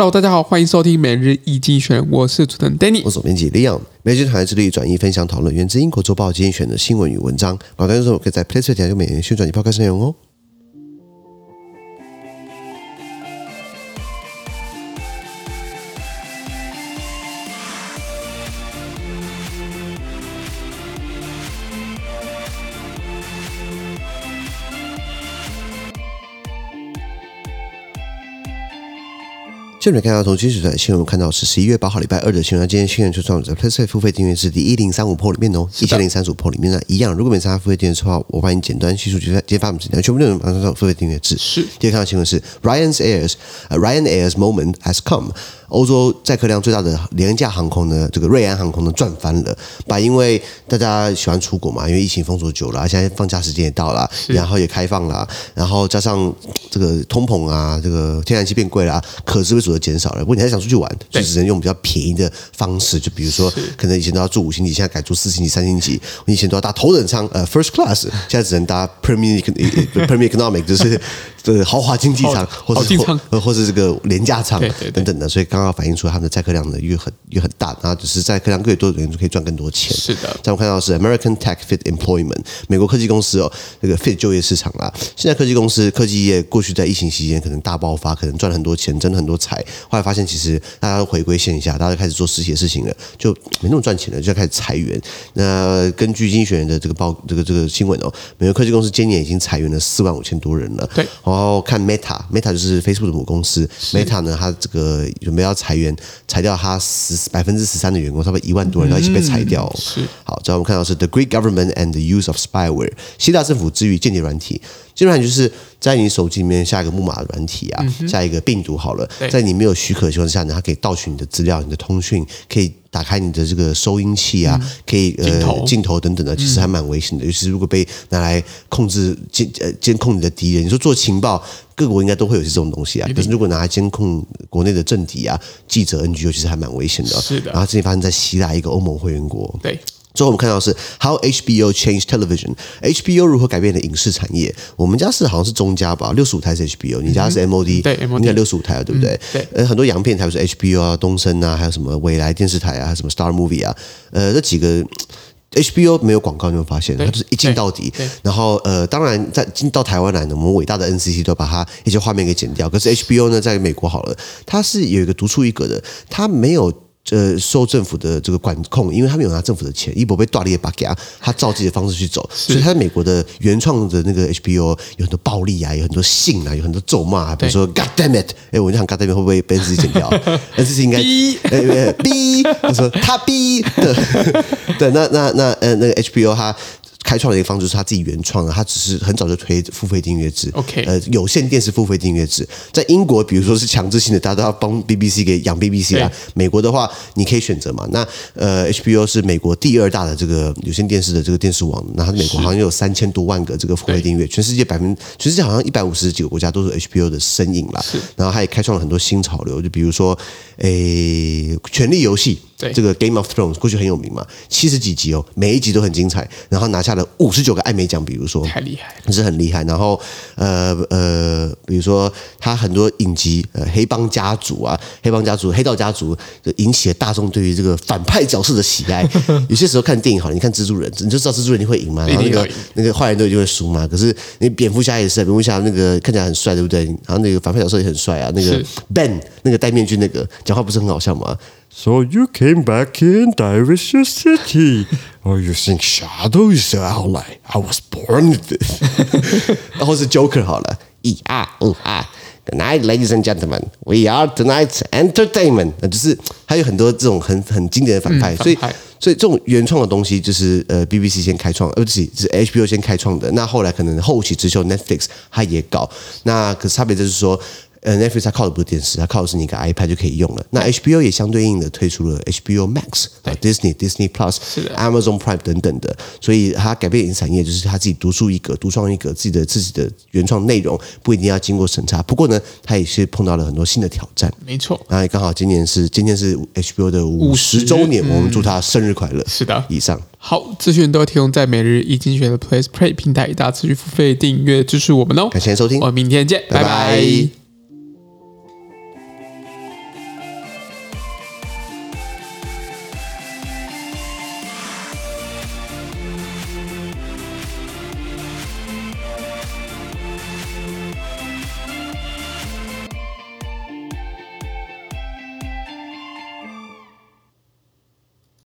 Hello，大家好，欢迎收听每日易精选，我是主持人 Danny，我是编辑 Leon。每日团队致力转移分享讨论源自英国周报精选的新闻与文章，老观众可以在 Play Store 点击每日宣传及报告内容哦。现在看到从今日的新闻看到是十一月八号礼拜二的新闻。今天新闻就创在 PressPlay 付费订阅是第一零三五 PO 里面哦，一千零三十五 PO 里面呢一样。如果没参加付费订阅制的话，我帮你简单叙述今天发我们简单全部内容马上上付费订阅制。是，第二看到新闻是 Ryan's Air's、uh, Ryan Air's moment has come。欧洲载客量最大的廉价航空呢，这个瑞安航空呢赚翻了，把因为大家喜欢出国嘛，因为疫情封锁久了，现在放假时间也到了，然后也开放了，然后加上这个通膨啊，这个天然气变贵了，可支配所得减少了。不过你还想出去玩，就只能用比较便宜的方式，就比如说可能以前都要住五星级，现在改住四星级、三星级；你以前都要搭头等舱，呃，first class，现在只能搭 premier premier economic，就是这个豪华经济舱，或者或或是这个廉价舱等等的。所以刚刚反映出他们的载客量呢越很越很大，然后只是载客量越多的人就可以赚更多钱。是的，在我看到是 American Tech Fit Employment，美国科技公司哦，这个 Fit 就业市场啦。现在科技公司、科技业过去在疫情期间可能大爆发，可能赚了很多钱，挣了很多财，后来发现其实大家都回归线下，大家都开始做实体的事情了，就没那么赚钱了，就要开始裁员。那根据经济学人的这个报这个这个新闻哦，美国科技公司今年已经裁员了四万五千多人了。对，然后看 Meta，Meta 就是 Facebook 的母公司，Meta 呢，它这个准备要裁员。裁掉它十百分之十三的员工，差不多一万多人，要一起被裁掉，哦。是好，这样我们看到是 The Greek government and the use of spyware，希腊政府之于间谍软体，基本上就是在你手机里面下一个木马的软体啊，下一个病毒好了，在你没有许可的情况下呢，它可以盗取你的资料、你的通讯，可以打开你的这个收音器啊，可以呃镜头等等的，其实还蛮危险的。尤其是如果被拿来控制监呃监控你的敌人，你说做情报。各国应该都会有些这种东西啊，可是如果拿来监控国内的政敌啊、记者、NGO，其实还蛮危险的。是的。然后这里发生在希腊一个欧盟会员国。对。最后我们看到是 How HBO changed television，HBO 如何改变了影视产业？我们家是好像是中家吧，六十五台是 HBO，你家是 MOD，对，应该六十五台啊，对不对？对。呃，很多洋片台是 HBO 啊、东森啊，还有什么未来电视台啊，还有什么 Star Movie 啊，呃，这几个。HBO 没有广告，你有发现？它就是一镜到底。然后呃，当然在进到台湾来呢，我们伟大的 NCC 都把它一些画面给剪掉。可是 HBO 呢，在美国好了，它是有一个独树一格的，它没有。呃，受政府的这个管控，因为他没有拿政府的钱，一博被断裂把给他，他照自己的方式去走，所以他在美国的原创的那个 HBO 有很多暴力啊，有很多性啊，有很多咒骂啊，比如说 God damn it，哎，我就想 God damn it 会不会被自己剪掉？那这是应该逼。逼，他说他逼的，对，那那那呃那个 HBO 他。开创的一个方式是他自己原创的，他只是很早就推付费订阅制。OK，呃，有线电视付费订阅制，在英国，比如说是强制性的，大家都要帮 BBC 给养 BBC 啊。美国的话，你可以选择嘛。那呃，HBO 是美国第二大的这个有线电视的这个电视网，那它美国好像有三千多万个这个付费订阅，全世界百分，全世界好像一百五十几个国家都是 HBO 的身影啦。然后他也开创了很多新潮流，就比如说，诶，《权力游戏》。对，这个 Game of Thrones 过去很有名嘛，七十几集哦，每一集都很精彩，然后拿下了五十九个艾美奖，比如说，太厉害了，是很厉害。然后呃呃，比如说他很多影集，呃，黑帮家族啊，黑帮家族、黑道家族，就引起了大众对于这个反派角色的喜爱。有些时候看电影好了，你看蜘蛛人，你就知道蜘蛛人你会赢嘛，然后那个那个坏人都一定会输嘛。可是你蝙蝠侠也是，蝙蝠侠那个看起来很帅，对不对？然后那个反派角色也很帅啊，那个 Ben 那个戴面具那个讲话不是很好笑吗？So you came back in City, or you think Shadow is the ally? I was born with this. 然后是 Joker 好了，一二五二，Good night, ladies and gentlemen. We are tonight's entertainment. 那就是还有很多这种很很经典的反派，嗯、反派所以所以这种原创的东西就是呃 BBC 先开创，呃不是是 HBO 先开创的。那后来可能后起之秀 Netflix 它也搞，那可是差别就是说。呃，Netflix 它靠的不是电视，它靠的是你一个 iPad 就可以用了。那 HBO 也相对应的推出了 HBO Max、Disney、Disney Plus、Amazon Prime 等等的，所以它改变影视产业，就是它自己独树一格、独创一格，自己的自己的原创内容不一定要经过审查。不过呢，它也是碰到了很多新的挑战。没错，那刚好今年是今天是 HBO 的五十周年，我们祝他生日快乐。是的，以上好资讯都提供在每日一经济学人的 PressPlay 平台，大家持续付费订阅支持我们哦。感谢收听，我们明天见，拜拜。拜拜